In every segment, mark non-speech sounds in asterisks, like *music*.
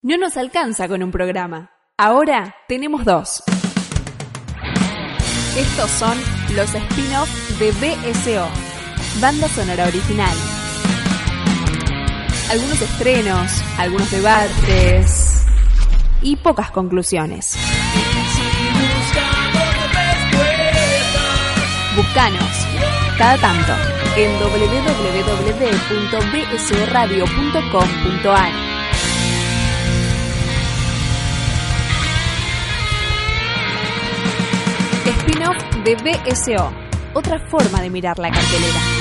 No nos alcanza con un programa. Ahora tenemos dos. Estos son los spin-off de BSO, banda sonora original. Algunos estrenos, algunos debates y pocas conclusiones. Buscanos cada tanto en www.bsoradio.com.ar. Spin-off de BSO, otra forma de mirar la cartelera.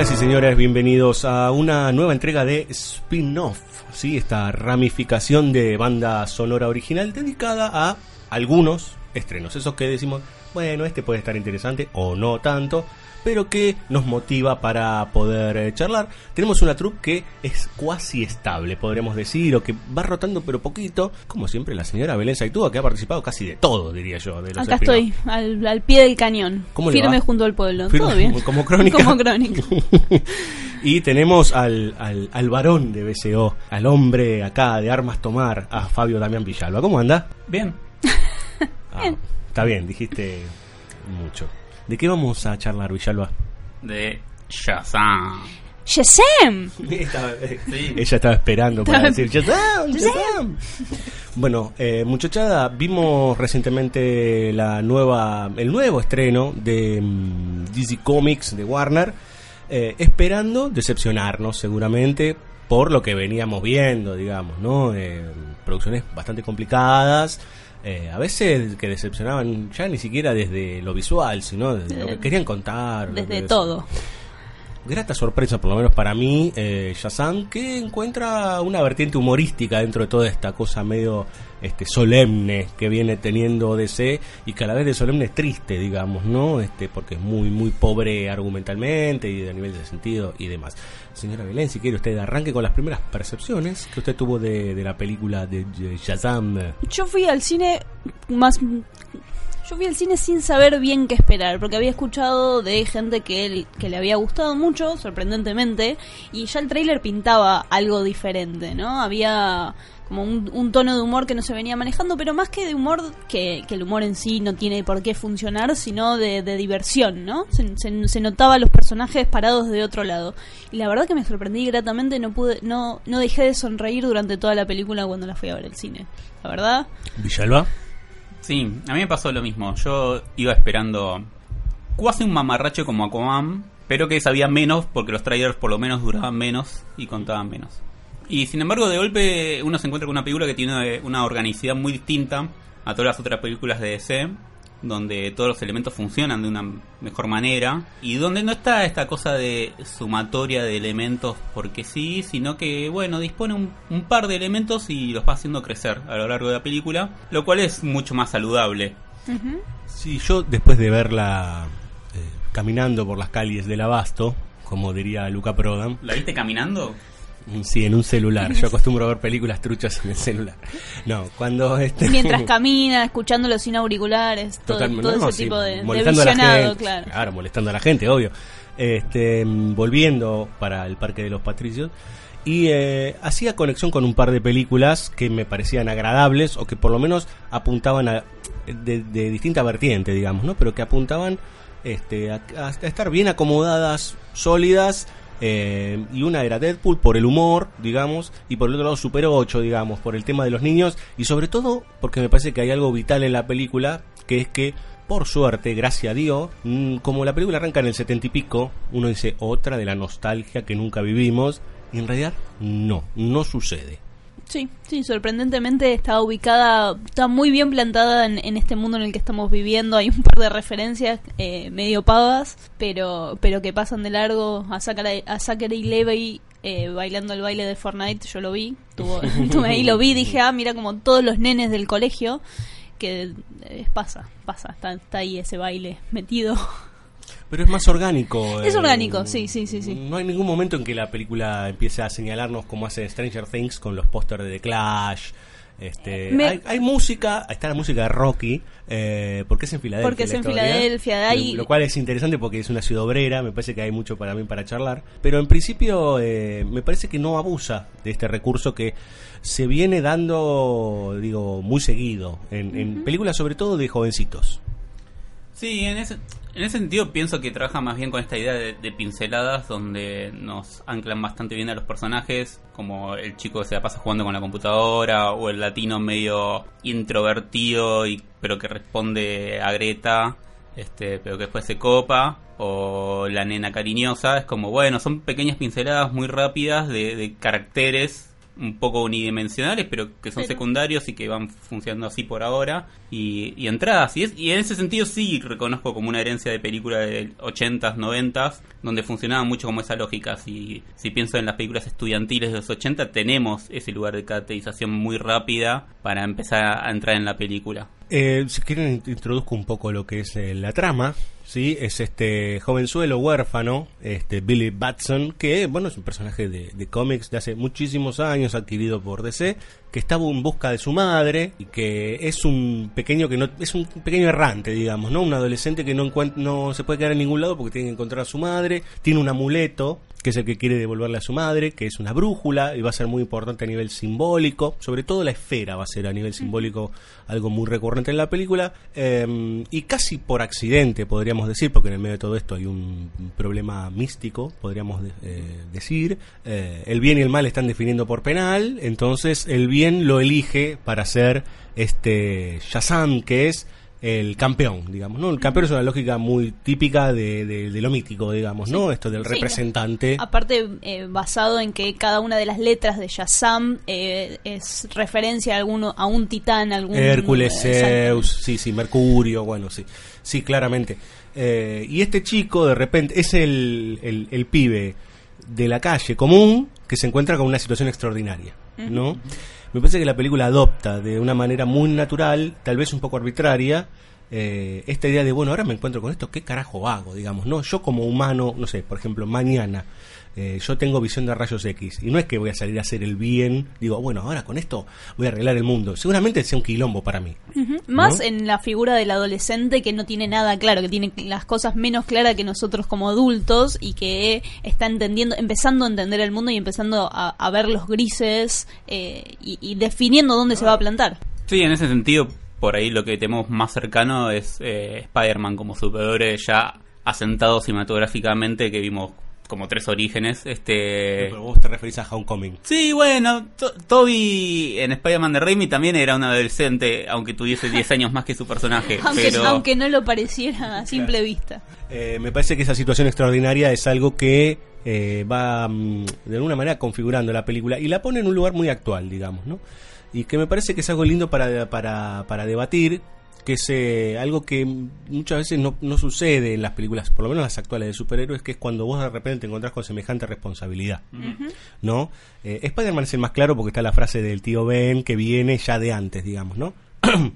Señoras y señores, bienvenidos a una nueva entrega de Spin-Off, ¿sí? esta ramificación de banda sonora original dedicada a algunos estrenos, esos que decimos, bueno, este puede estar interesante o no tanto, pero que nos motiva para poder eh, charlar. Tenemos una troupe que es cuasi estable, podremos decir, o que va rotando pero poquito, como siempre la señora Belén Saitúa, que ha participado casi de todo, diría yo. De los Acá estoy, al, al pie del cañón. ¿Cómo le firme va? junto al pueblo. Firme Todo bien. *laughs* como crónica. Como crónica. *laughs* y tenemos al, al, al varón de BCO, al hombre acá de armas tomar, a Fabio Damián Villalba. ¿Cómo anda? Bien. Ah, *laughs* está bien, dijiste mucho. ¿De qué vamos a charlar, Villalba? De Shazam. ¡Shazam! *laughs* Estaba- eh, Sí. Ella estaba esperando para decir Shazam, Shazam. Bueno, eh, muchachada, vimos recientemente la nueva, el nuevo estreno de mm, DC Comics de Warner, eh, esperando decepcionarnos seguramente por lo que veníamos viendo, digamos, ¿no? Eh, producciones bastante complicadas. Eh, a veces que decepcionaban ya ni siquiera desde lo visual, sino desde lo que querían contar. Desde todo. Grata sorpresa, por lo menos para mí, eh, Shazam, que encuentra una vertiente humorística dentro de toda esta cosa medio este, solemne que viene teniendo DC y que a la vez de solemne es triste, digamos, ¿no? Este, porque es muy, muy pobre argumentalmente y a nivel de sentido y demás. Señora Belén, si quiere usted arranque con las primeras percepciones que usted tuvo de, de la película de eh, Shazam. Yo fui al cine más... Yo fui al cine sin saber bien qué esperar, porque había escuchado de gente que, él, que le había gustado mucho, sorprendentemente, y ya el tráiler pintaba algo diferente, ¿no? Había como un, tono de humor que no se venía manejando, pero más que de humor, que, que el humor en sí no tiene por qué funcionar, sino de, de diversión, ¿no? Se, se, se notaba los personajes parados de otro lado. Y la verdad que me sorprendí gratamente, no pude, no, no dejé de sonreír durante toda la película cuando la fui a ver al cine. La verdad, Villalba. Sí, a mí me pasó lo mismo. Yo iba esperando casi un mamarracho como Aquaman, pero que sabía menos porque los trailers por lo menos duraban menos y contaban menos. Y sin embargo, de golpe uno se encuentra con una película que tiene una organicidad muy distinta a todas las otras películas de DC, donde todos los elementos funcionan de una mejor manera y donde no está esta cosa de sumatoria de elementos porque sí, sino que, bueno, dispone un, un par de elementos y los va haciendo crecer a lo largo de la película, lo cual es mucho más saludable. Sí, yo después de verla eh, caminando por las calles del Abasto, como diría Luca Prodan, ¿La viste caminando? Sí, en un celular. Yo acostumbro a ver películas truchas en el celular. No, cuando este mientras *laughs* camina, escuchándolo sin auriculares, todo, Totalmente, todo no, ese sí, tipo de, de molestando a la gente. claro. molestando a la gente, obvio. Este, mm, volviendo para el Parque de los Patricios y eh, hacía conexión con un par de películas que me parecían agradables o que por lo menos apuntaban a de, de distinta vertiente, digamos, ¿no? Pero que apuntaban este, a, a estar bien acomodadas, sólidas. Eh, y una era Deadpool por el humor, digamos, y por el otro lado Super 8, digamos, por el tema de los niños, y sobre todo porque me parece que hay algo vital en la película, que es que, por suerte, gracias a Dios, mm, como la película arranca en el setenta y pico, uno dice otra de la nostalgia que nunca vivimos, y en realidad no, no sucede. Sí, sí, sorprendentemente está ubicada, está muy bien plantada en, en este mundo en el que estamos viviendo. Hay un par de referencias eh, medio pavas, pero pero que pasan de largo a Zachary, a Zachary Levi eh, bailando el baile de Fortnite. Yo lo vi, tuvo, *laughs* *laughs* estuve ahí, lo vi, dije, ah, mira como todos los nenes del colegio que eh, pasa, pasa, está, está ahí ese baile metido. *laughs* Pero es más orgánico. Es eh, orgánico, sí, sí, sí, sí. No hay ningún momento en que la película empiece a señalarnos como hace Stranger Things con los pósters de The Clash. Este, Me- hay, hay música, está la música de Rocky, eh, porque es en Filadelfia. Porque es en historia, Filadelfia, hay- lo, lo cual es interesante porque es una ciudad obrera, me parece que hay mucho para mí para charlar. Pero en principio eh, me parece que no abusa de este recurso que se viene dando, digo, muy seguido, en, en películas sobre todo de jovencitos. Sí, en ese, en ese sentido pienso que trabaja más bien con esta idea de, pinceladas donde nos anclan bastante bien a los personajes, como el chico que se la pasa jugando con la computadora o el latino medio introvertido y pero que responde a Greta, este, pero que después se copa o la nena cariñosa, es como bueno, son pequeñas pinceladas muy rápidas de, de caracteres un poco unidimensionales, pero que son Pero- secundarios y que van funcionando así por ahora. Y, y entradas. Y, es, y en ese sentido sí reconozco como una herencia de película de 80s, 90s, donde funcionaba mucho como esa lógica. Si, si pienso en las películas estudiantiles de los 80, tenemos ese lugar de caracterización muy rápida para empezar a entrar en la película. Eh, si quieren int- introduzco un poco lo que es eh, la trama, sí, es este jovenzuelo huérfano, este Billy Batson, que bueno es un personaje de, de cómics de hace muchísimos años adquirido por DC, que estaba en busca de su madre y que es un pequeño que no es un pequeño errante, digamos, no, un adolescente que no no se puede quedar en ningún lado porque tiene que encontrar a su madre, tiene un amuleto que es el que quiere devolverle a su madre, que es una brújula y va a ser muy importante a nivel simbólico, sobre todo la esfera va a ser a nivel simbólico algo muy recurrente en la película, eh, y casi por accidente podríamos decir, porque en el medio de todo esto hay un problema místico, podríamos de- eh, decir, eh, el bien y el mal están definiendo por penal, entonces el bien lo elige para ser este Shazam, que es el campeón, digamos, ¿no? El campeón es una lógica muy típica de, de- de lo mítico, digamos, ¿no? Esto del Sí, representante. Aparte, eh, basado en que cada una de las letras de Shazam eh, es referencia a alguno a un titán, algún Hércules, eh. Zeus, sí, sí, Mercurio, bueno, sí, sí, claramente. Eh, y este chico, de repente, es el, el, el pibe de la calle común que se encuentra con una situación extraordinaria, ¿no? Me parece que la película adopta de una manera muy natural, tal vez un poco arbitraria, eh, esta idea de, bueno, ahora me encuentro con esto, ¿qué carajo hago? Digamos, ¿no? Yo como humano, no sé, por ejemplo, mañana eh, yo tengo visión de rayos X y no es que voy a salir a hacer el bien, digo, bueno, ahora con esto voy a arreglar el mundo. Seguramente sea un quilombo para mí. Más ¿No? en la figura del adolescente que no tiene nada claro, que tiene las cosas menos claras que nosotros como adultos y que está entendiendo, empezando a entender el mundo y empezando a, a ver los grises eh, y, y definiendo dónde se va a plantar. Sí, en ese sentido, por ahí lo que tenemos más cercano es eh, Spider-Man como superhéroe ya asentado cinematográficamente, que vimos como tres orígenes. Este. Pero vos te referís a Homecoming. Sí, bueno, To- Toby en Spider-Man de Raimi también era un adolescente, aunque tuviese 10 *laughs* años más que su personaje. Aunque, pero... aunque no lo pareciera a simple vista. Eh, me parece que esa situación extraordinaria es algo que eh, va mm, de alguna manera configurando la película y la pone en un lugar muy actual, digamos, ¿no? Y que me parece que es algo lindo para, para, para debatir, que es algo que muchas veces no, no sucede en las películas, por lo menos las actuales de superhéroes, que es cuando vos de repente te encontrás con semejante responsabilidad, ¿no? Eh, Spider-Man es el más claro porque está la frase del tío Ben que viene ya de antes, digamos, ¿no? *clears throat*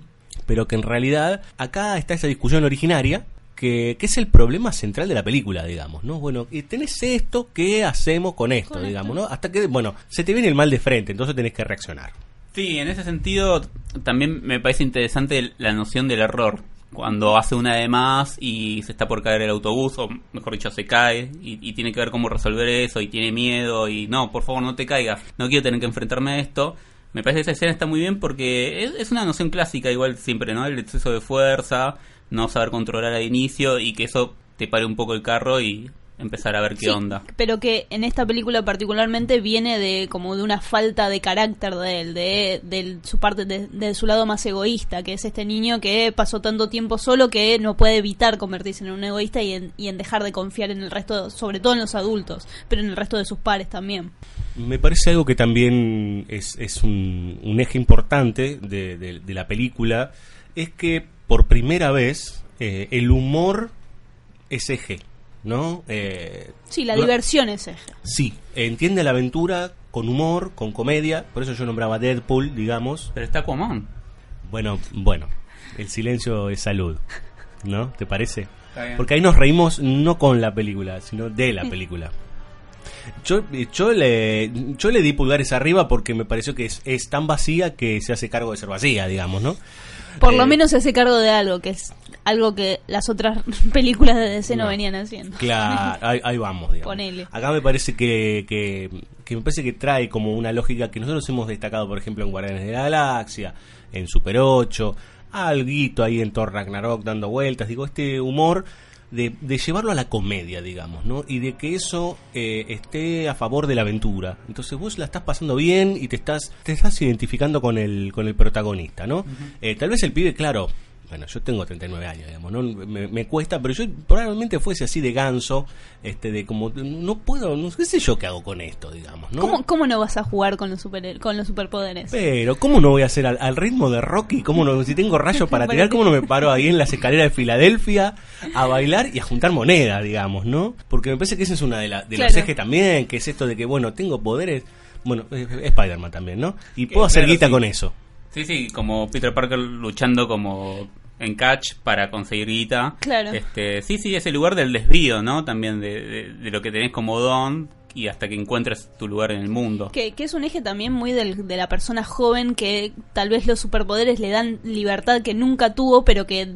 pero que en realidad acá está esa discusión originaria que, que es el problema central de la película, digamos, ¿no? Bueno, tenés esto, ¿qué hacemos con esto, digamos. ¿no? Hasta que, bueno, se te viene el mal de frente, entonces tenés que reaccionar. Sí, en ese sentido también me parece interesante la noción del error. Cuando hace una de más y se está por caer el autobús, o mejor dicho, se cae, y, tiene que ver cómo resolver eso, y tiene miedo, y no, por favor, no te caigas, no quiero tener que enfrentarme a esto. Me parece que esa escena está muy bien porque es, es una noción clásica, igual siempre, ¿no? El exceso de fuerza, no saber controlar al inicio, y que eso te pare un poco el carro y empezar a ver qué Sí, onda. Pero que en esta película particularmente viene de como de una falta de carácter de él, de, de su parte, de, de su lado más egoísta, que es este niño que pasó tanto tiempo solo que no puede evitar convertirse en un egoísta y en, y en dejar de confiar en el resto, sobre todo en los adultos, pero en el resto de sus pares también. Me parece algo que también es, es un, un eje importante de, de- de la película, es que por primera vez eh, el humor es eje, ¿no? Eh, Sí, la no- diversión es eje. Sí, entiende la aventura con humor, con comedia, por eso yo nombraba Deadpool, digamos. Pero está Aquaman. Bueno, bueno, el silencio es salud, ¿no? ¿Te parece? Está bien. Porque ahí nos reímos no con la película, sino de la película. Yo, yo, le, yo le di pulgares arriba porque me pareció que es, es tan vacía que se hace cargo de ser vacía, digamos, ¿no? Por Eh, lo menos se hace cargo de algo, que es algo que las otras *laughs* películas de DC no, No. venían haciendo. Claro, *laughs* ahí, ahí vamos, digamos. Ponele. Acá me parece que, que, que me parece que trae como una lógica que nosotros hemos destacado, por ejemplo, en Guardianes de la Galaxia, en Super 8, alguito ahí en Thor Ragnarok dando vueltas, digo, este humor de, de llevarlo a la comedia, digamos, ¿no? Y de que eso eh, esté a favor de la aventura. Entonces vos la estás pasando bien y te estás, te estás identificando con el, con el protagonista, ¿no? Eh, tal vez el pibe, claro, bueno, yo tengo 39 años, digamos, ¿no? Me, me cuesta, pero yo probablemente fuese así de ganso, este, de como, no puedo, no sé yo qué hago con esto, digamos, ¿no? ¿Cómo, ¿Cómo no vas a jugar con los, super, con los superpoderes? Pero, ¿cómo no voy a hacer al, al ritmo de Rocky? ¿Cómo no, si tengo rayos para *laughs* tirar, cómo no me paro ahí en las escaleras de Filadelfia a bailar y a juntar moneda, digamos, ¿no? Porque me parece que esa es una de, la- de los ejes también, que es esto de que, bueno, tengo poderes, bueno, eh, Spider-Man también, ¿no? Y puedo hacer claro, guita sí. con eso. Sí, sí, como Peter Parker luchando como en catch para conseguir guita. Claro. Este, sí, sí, es el lugar del desvío, ¿no? También de, de- de lo que tenés como don y hasta que encuentres tu lugar en el mundo. Que, que es un eje también muy del- de la persona joven que tal vez los superpoderes le dan libertad que nunca tuvo, pero que,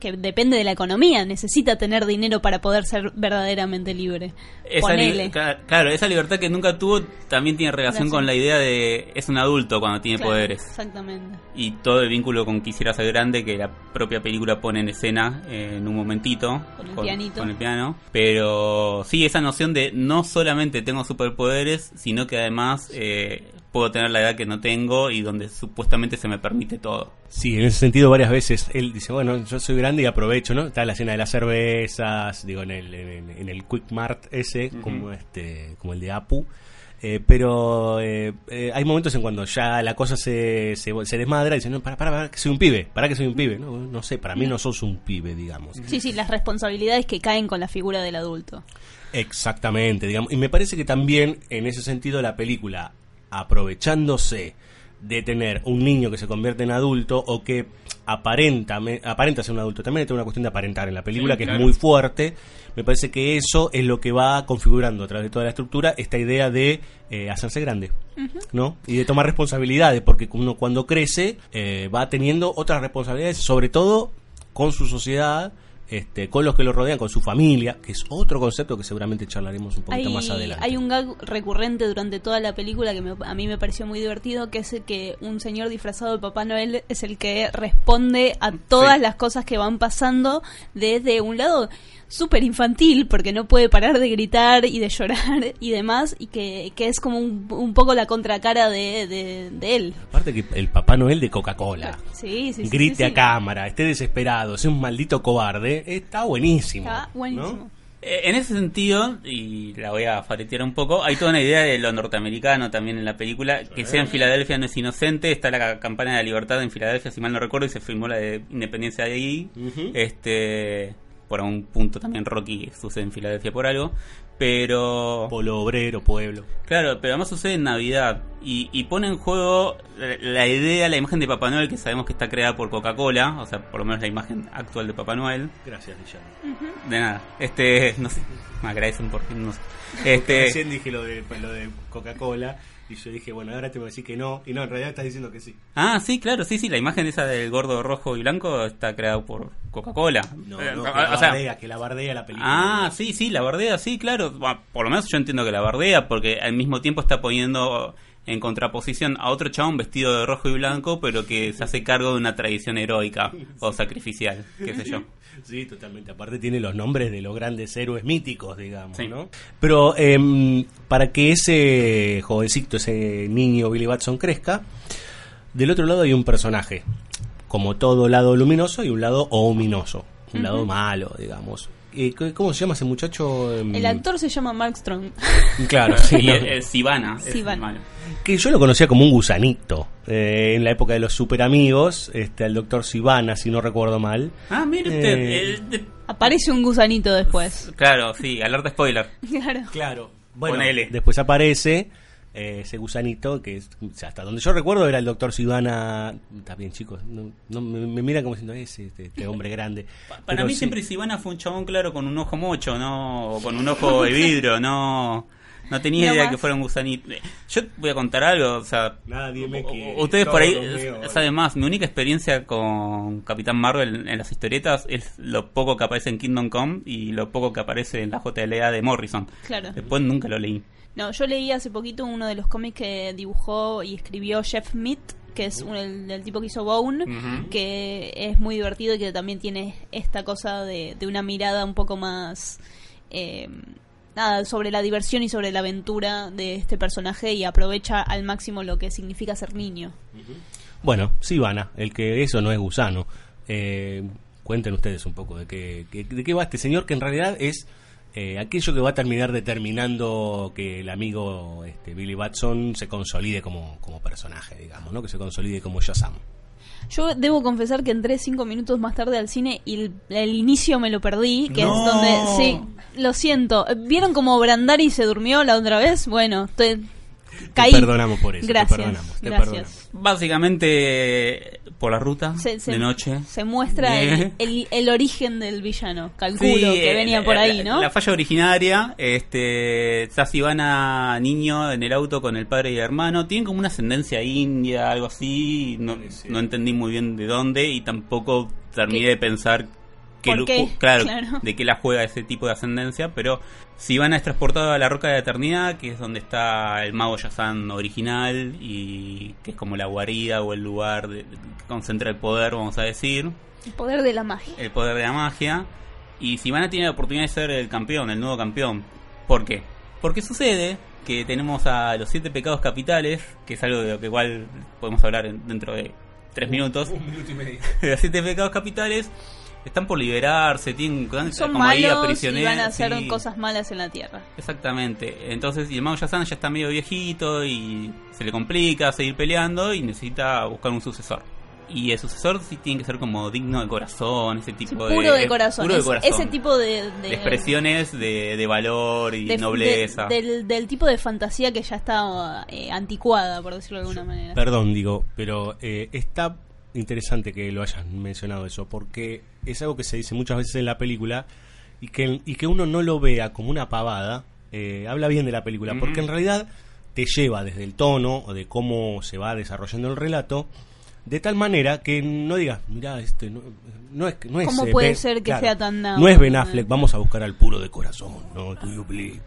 que depende de la economía. Necesita tener dinero para poder ser verdaderamente libre. Esa li- claro, esa libertad que nunca tuvo también tiene relación con la idea de es un adulto cuando tiene Claro, poderes. Exactamente. Y todo el vínculo con Quisiera ser grande que la propia película pone en escena eh, en un momentito. Con el pianito. con el piano. Pero sí, esa noción de no solamente tengo superpoderes, sino que además eh, puedo tener la edad que no tengo y donde supuestamente se me permite todo. Sí, en ese sentido varias veces él dice, bueno, yo soy grande y aprovecho, ¿no? Está la escena de las cervezas, digo, en el, en el, en el Quick Mart ese, como este como el de Apu. Eh, pero eh, eh, hay momentos en cuando ya la cosa se, se, se desmadra y dicen, no, para, para, para, que soy un pibe, para que soy un pibe. No, no sé, para mí no sos un pibe, digamos. Sí, sí, las responsabilidades que caen con la figura del adulto. Exactamente, digamos. Y me parece que también, en ese sentido, la película, aprovechándose de tener un niño que se convierte en adulto o que aparenta, me- aparenta ser un adulto, también hay toda una cuestión de aparentar en la película Sí, que claro. es muy fuerte. Me parece que eso es lo que va configurando a través de toda la estructura esta idea de eh, hacerse grande, ¿no? Y de tomar responsabilidades, porque uno cuando crece eh, va teniendo otras responsabilidades, sobre todo con su sociedad, este, con los que lo rodean, con su familia, que es otro concepto que seguramente charlaremos un poquito Hay, más adelante. hay un gag recurrente durante toda la película que me- a mí me pareció muy divertido, que es el que un señor disfrazado de Papá Noel es el que responde a todas Sí. las cosas que van pasando desde un lado súper infantil, porque no puede parar de gritar y de llorar *laughs* y demás, y que, que es como un, un poco la contracara de, de, de él. Aparte que el Papá Noel de Coca-Cola. Sí, Grite a cámara, esté desesperado, sea un maldito cobarde, está buenísimo. Está buenísimo. ¿no? Eh, En ese sentido, y la voy a faretear un poco, hay toda una idea de lo norteamericano también en la película, que sea en Filadelfia no es inocente, está la campana de la libertad en Filadelfia, si mal no recuerdo, y se filmó la de independencia de ahí. Este, por un punto también Rocky sucede en Filadelfia por algo, pero... Polo obrero, pueblo. Claro, pero además sucede en Navidad y, y pone en juego la, idea, la imagen de Papá Noel que sabemos que está creada por Coca-Cola, o sea, por lo menos la imagen actual de Papá Noel. Gracias, Guillermo. De nada, este, no sé, me agradecen porque no sé. *laughs* Este, Recién dije lo de, lo de Coca-Cola y yo dije, bueno, ahora te voy a decir que no. Y no, en realidad estás diciendo que sí. ah, sí, claro, sí, sí, la imagen esa del gordo rojo y blanco está creada por Coca-Cola. No, Eh, no, que la o sea, bardea, que la bardea la película. Ah, sí, sí, la bardea, sí, claro. Bueno, por lo menos yo entiendo que la bardea, porque al mismo tiempo está poniendo en contraposición a otro chabón vestido de rojo y blanco, pero que se hace cargo de una tradición heroica *laughs* o sacrificial, qué sé yo. *laughs* Sí, totalmente. Aparte tiene los nombres de los grandes héroes míticos, digamos, Sí. ¿no? Pero em, para que ese jovencito, ese niño Billy Batson crezca, del otro lado hay un personaje. Como todo lado luminoso hay un lado ominoso, un lado malo, digamos. Eh, ¿Cómo se llama ese muchacho? Em, El actor se llama Mark Strong. *laughs* Claro, *laughs* sí. Y *laughs* no. es, es Sivana, es. Que yo lo conocía como un gusanito. eh, en la época de los super amigos, este, al doctor Sivana, si no recuerdo mal. Ah, mire usted, Eh. el de- Aparece un gusanito después. claro, sí, alerta spoiler. Claro. Claro. Bueno, Ponele. después aparece eh, ese gusanito que es, o sea, hasta donde yo recuerdo era el doctor Sivana. Está bien, chicos, no, no, me, me miran como diciendo ese este, este hombre grande. Para Pero mí sí, siempre Sivana fue un chabón claro con un ojo mocho, no o con un ojo de vidrio, no no tenía No idea más. que fuera un gusanito. Yo voy a contar algo, o sea, Nadie me u- quiere, ustedes por ahí saben más. Mi única experiencia con Capitán Marvel en las historietas es lo poco que aparece en Kingdom Come y lo poco que aparece en la JLA de Morrison. Claro. Después nunca lo leí. No, yo leí hace poquito uno de los cómics que dibujó y escribió Jeff Mead, que es un- el, el tipo que hizo Bone, que es muy divertido y que también tiene esta cosa de, de una mirada un poco más... eh, nada, sobre la diversión y sobre la aventura de este personaje y aprovecha al máximo lo que significa ser niño. Bueno, Sivana, el que eso no es gusano. Eh, cuenten ustedes un poco de qué, qué- de qué va este señor, que en realidad es eh, aquello que va a terminar determinando que el amigo este, Billy Batson se consolide como, como personaje, digamos, ¿no? que se consolide como Shazam. Yo debo confesar que entré cinco minutos más tarde al cine y el, el inicio me lo perdí, que No. es donde... Sí, lo siento. ¿Vieron cómo Brandari se durmió la otra vez? Bueno, te, caí. Te perdonamos por eso, te Gracias, perdonamos, te gracias. perdonamos. Básicamente por la ruta Se, se- de noche. se muestra el, el- el origen del villano. Calculo Sí, que venía la- por ahí, ¿no? La falla originaria, este, está Sivana niño en el auto con el padre y el hermano, tienen como una ascendencia india, algo así, no, no entendí muy bien de dónde y tampoco terminé ¿Qué? de pensar que ¿Por lo- qué? claro, Claro. de qué la juega ese tipo de ascendencia, pero Sivana es transportado a la Roca de la Eternidad, que es donde está el mago Yazan original y que es como la guarida o el lugar de- que concentra el poder, vamos a decir El poder de la magia. el poder de la magia. Y Sivana tiene la oportunidad de ser el campeón, el nuevo campeón. ¿Por qué? Porque sucede que tenemos a los siete pecados capitales, que es algo de lo que igual podemos hablar en- dentro de tres minutos. *laughs* los siete pecados capitales están por liberarse, tienen Son como ahí malos y prisioneros. van a hacer sí. cosas malas en la Tierra. Exactamente. Entonces, y el mago Yazan ya está medio viejito y se le complica seguir peleando y necesita buscar un sucesor. Y el sucesor sí tiene que ser como digno de corazón, ese tipo Sí, de... puro de corazón. puro de corazón. Ese tipo de... de expresiones de, de valor y de- nobleza. de- del, del tipo de fantasía que ya está eh, anticuada, por decirlo de alguna manera. Perdón, digo, pero eh, está interesante que lo hayan mencionado eso, porque es algo que se dice muchas veces en la película y que, y que uno no lo vea como una pavada, eh, habla bien de la película, porque en realidad te lleva desde el tono o de cómo se va desarrollando el relato, de tal manera que no digas, mira, este no, no es no es ¿Cómo eh, puede Ben- ser que sea tan now? No es Ben Affleck, vamos a buscar al puro de corazón, no,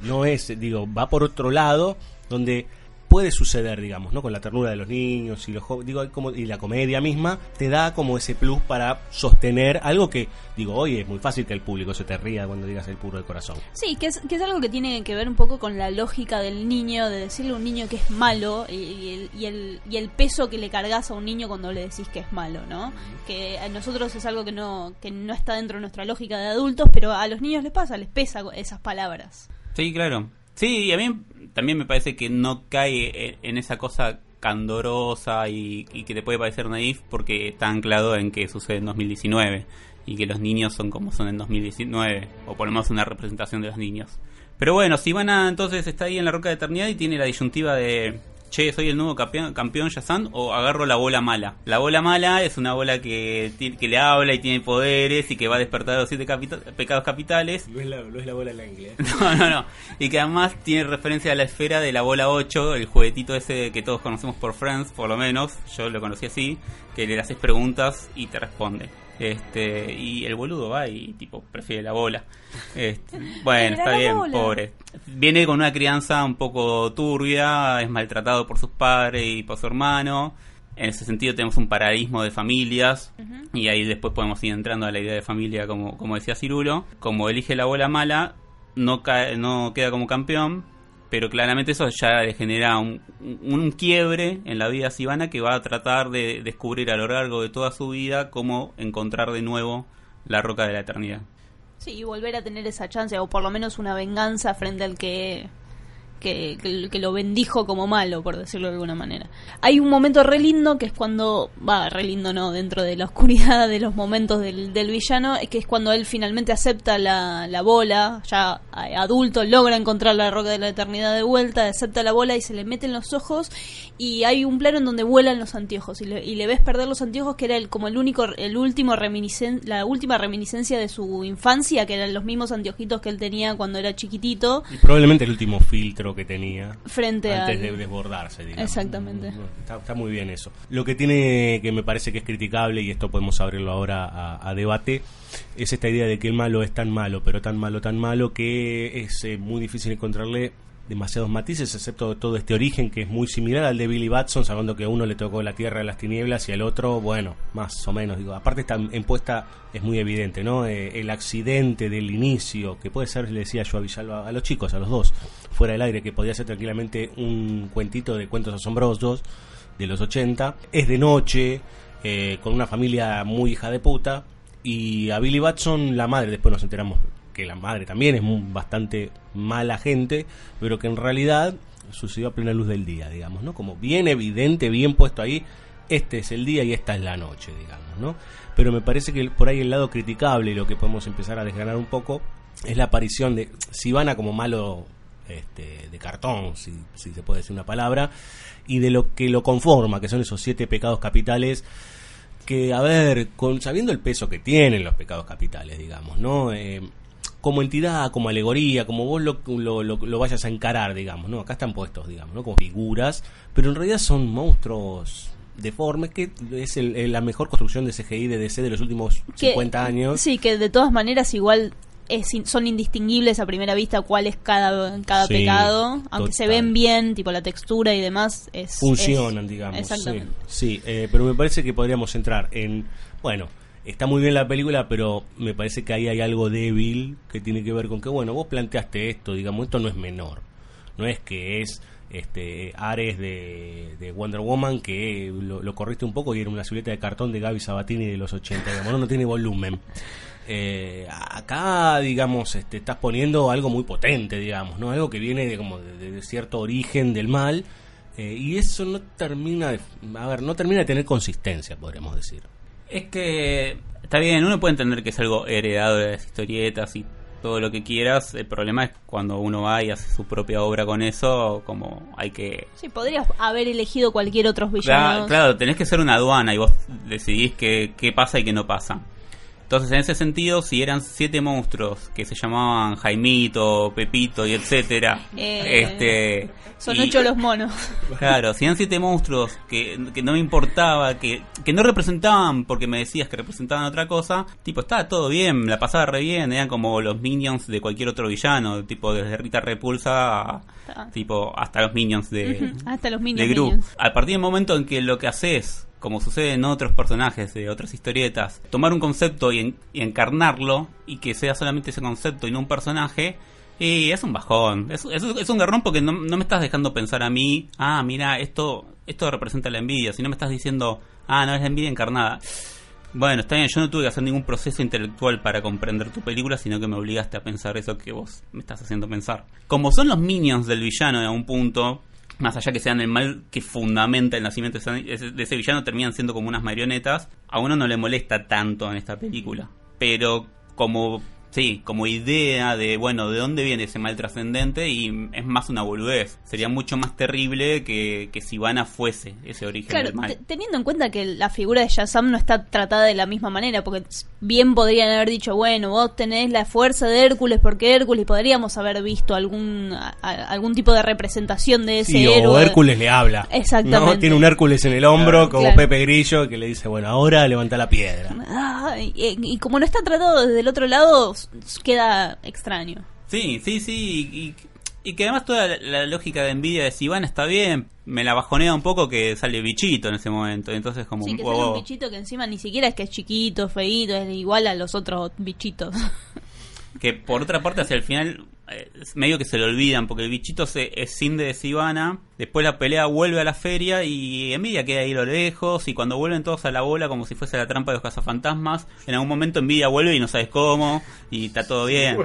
no es, digo, va por otro lado donde puede suceder, digamos, ¿no? Con la ternura de los niños y los digo, hay como y la comedia misma te da como ese plus para sostener algo que digo, hoy es muy fácil que el público se te ría cuando digas el puro de corazón. Sí, que es, que es algo que tiene que ver un poco con la lógica del niño, de decirle a un niño que es malo y, y el, y, el, y el peso que le cargas a un niño cuando le decís que es malo, ¿no? Que a nosotros es algo que no, que no está dentro de nuestra lógica de adultos, pero a los niños les pasa, les pesa esas palabras. Sí, claro. Sí, y a mí también me parece que no cae en, en esa cosa candorosa y, que te puede parecer naif porque está anclado en que sucede en 2019 y que los niños son como son en 2019 o por lo menos una representación de los niños. Pero bueno, Sivana entonces está ahí en la Roca de Eternidad y tiene la disyuntiva de che, soy el nuevo campeón, campeón Yazan o agarro la bola mala. La bola mala es una bola que, que le habla y tiene poderes y que va a despertar los siete capita- pecados capitales No es la, no es la bola inglés. *laughs* no, no, no. Y que además tiene referencia a la esfera de la bola 8, el juguetito ese que todos conocemos por Friends, por lo menos. Yo lo conocí así, que le haces preguntas y te responde. Este, y el boludo va y tipo prefiere la bola. Este, *laughs* bueno, está bien, bola. pobre. Viene con una crianza un poco turbia, es maltratado por sus padres y por su hermano. En ese sentido tenemos un paradigma de familias y ahí después podemos ir entrando a la idea de familia como, como decía Cirulo. Como elige la bola mala, no, cae, no queda como campeón, pero claramente eso ya le genera un, un quiebre en la vida Sivana que va a tratar de descubrir a lo largo de toda su vida cómo encontrar de nuevo la roca de la eternidad. Sí, y volver a tener esa chance, o por lo menos una venganza frente al que que, que- lo bendijo como malo, por decirlo de alguna manera. Hay un momento re lindo que es cuando, va, re lindo no, dentro de la oscuridad de los momentos del, del villano, que es cuando él finalmente acepta la, la bola, ya adulto, logra encontrar la roca de la eternidad de vuelta, acepta la bola y se le mete en los ojos y hay un plano en donde vuelan los anteojos y le, y le ves perder los anteojos que era el, como el único, el último reminiscen, la última reminiscencia de su infancia, que eran los mismos anteojitos que él tenía cuando era chiquitito. Probablemente el último filtro que tenía Frente antes al- de desbordarse. digamos. Exactamente. Está, está muy bien eso. Lo que tiene que me parece que es criticable, y esto podemos abrirlo ahora a, a debate, es esta idea de que el malo es tan malo, pero tan malo, tan malo, que es eh, muy difícil encontrarle demasiados matices, excepto todo este origen que es muy similar al de Billy Batson, sabiendo que a uno le tocó la tierra de las tinieblas y al otro, bueno, más o menos. Digo, aparte está impuesta, es muy evidente, ¿no? Eh, el accidente del inicio, que puede ser, le decía yo a Villalba, a los chicos, a los dos, fuera del aire, que podía ser tranquilamente un cuentito de cuentos asombrosos de los 80, es de noche, eh, con una familia muy hija de puta, y a Billy Batson, la madre, después nos enteramos que la madre también es bastante mala gente, pero que en realidad sucedió a plena luz del día, digamos, ¿no? Como bien evidente, bien puesto ahí, este es el día y esta es la noche, digamos, ¿no? Pero me parece que por ahí el lado criticable y lo que podemos empezar a desgranar un poco es la aparición de Sivana como malo este, de cartón, si, si se puede decir una palabra, y de lo que lo conforma, que son esos siete pecados capitales que, a ver, con, sabiendo el peso que tienen los pecados capitales, digamos, ¿no? Eh, como entidad, como alegoría, como vos lo, lo, lo- lo vayas a encarar, digamos, ¿no? Acá están puestos, digamos, ¿no? Como figuras, pero en realidad son monstruos deformes, que es el- el- la mejor construcción de CGI de DC de los últimos Que- 50 años. Sí, que de todas maneras igual es son indistinguibles a primera vista cuál es cada, cada Sí, pecado, aunque se ven bien, tipo la textura y demás, es funcionan, es- digamos. Exactamente. Sí, sí, eh, pero me parece que podríamos entrar en, bueno, está muy bien la película, pero me parece que ahí hay algo débil que tiene que ver con que, bueno, vos planteaste esto, digamos, esto no es menor, no es que es este Ares de, de Wonder Woman que lo, lo corriste un poco y era una silueta de cartón de Gaby Sabatini de los 80, digamos, no, no tiene volumen. Eh, acá, digamos, este, estás poniendo algo muy potente, digamos, ¿no? Algo que viene de, como de, cierto origen del mal eh, y eso no termina a ver, no termina de tener consistencia, podríamos decir. Es que está bien, uno puede entender que es algo heredado de las historietas y todo lo que quieras. El problema es cuando uno va y hace su propia obra con eso, como hay que... Sí, podrías haber elegido cualquier otro Claro, villano. claro, tenés que ser una aduana y vos decidís qué, qué pasa y qué no pasa. Entonces, en ese sentido, si eran siete monstruos que se llamaban Jaimito, Pepito y etcétera, Eh, este, Son y- ocho los monos. Claro, si eran siete monstruos que, que no me importaba, que, que no representaban porque me decías que representaban otra cosa, tipo, estaba todo bien, la pasaba re bien, eran como los minions de cualquier otro villano, tipo desde Rita Repulsa a- Ah. tipo hasta los minions de, hasta los de minions, Gru. minions. A partir del momento en que lo que haces, como sucede en otros personajes de otras historietas, tomar un concepto y, en- y encarnarlo y que sea solamente ese concepto y no un personaje, y es un bajón. Es, es- un garrón porque no, no me estás dejando pensar a mí, ah, mira, esto, esto representa la envidia, sino me estás diciendo, ah, no es la envidia encarnada. Bueno, está bien, yo no tuve que hacer ningún proceso intelectual para comprender tu película, sino que me obligaste a pensar eso que vos me estás haciendo pensar. Como son los minions del villano en un punto, más allá que sean el mal que fundamenta el nacimiento de ese, villano, terminan siendo como unas marionetas, a uno no le molesta tanto en esta película. Pero como, sí, como idea de, bueno, de dónde viene ese mal trascendente y es más una boludez. Sería mucho más terrible que, que si Ivana fuese ese origen Claro, del mal. te- teniendo en cuenta que la figura de Shazam no está tratada de la misma manera, porque bien podrían haber dicho, bueno, vos tenés la fuerza de Hércules porque Hércules, podríamos haber visto algún a- algún tipo de representación de ese Sí, o héroe. Hércules le habla. Exactamente. ¿no? Tiene un Hércules en el hombro, como Claro. Pepe Grillo, que le dice, bueno, ahora levanta la piedra. Ah, y, y como no está tratado desde el otro lado, queda extraño. Sí, sí, sí. Y, y que además toda la, la lógica de envidia de Iván está bien. Me la bajonea un poco que sale bichito en ese momento. Entonces, como Sí, un que sale un bichito que encima ni siquiera es que es chiquito, feíto, es igual a los otros bichitos. Que por otra parte, hacia el final, medio que se lo olvidan porque el bichito se escinde de Sivana, después la pelea vuelve a la feria y Envidia queda ahí a lo lejos y cuando vuelven todos a la bola como si fuese la trampa de los cazafantasmas, en algún momento Envidia vuelve y no sabes cómo y está todo bien.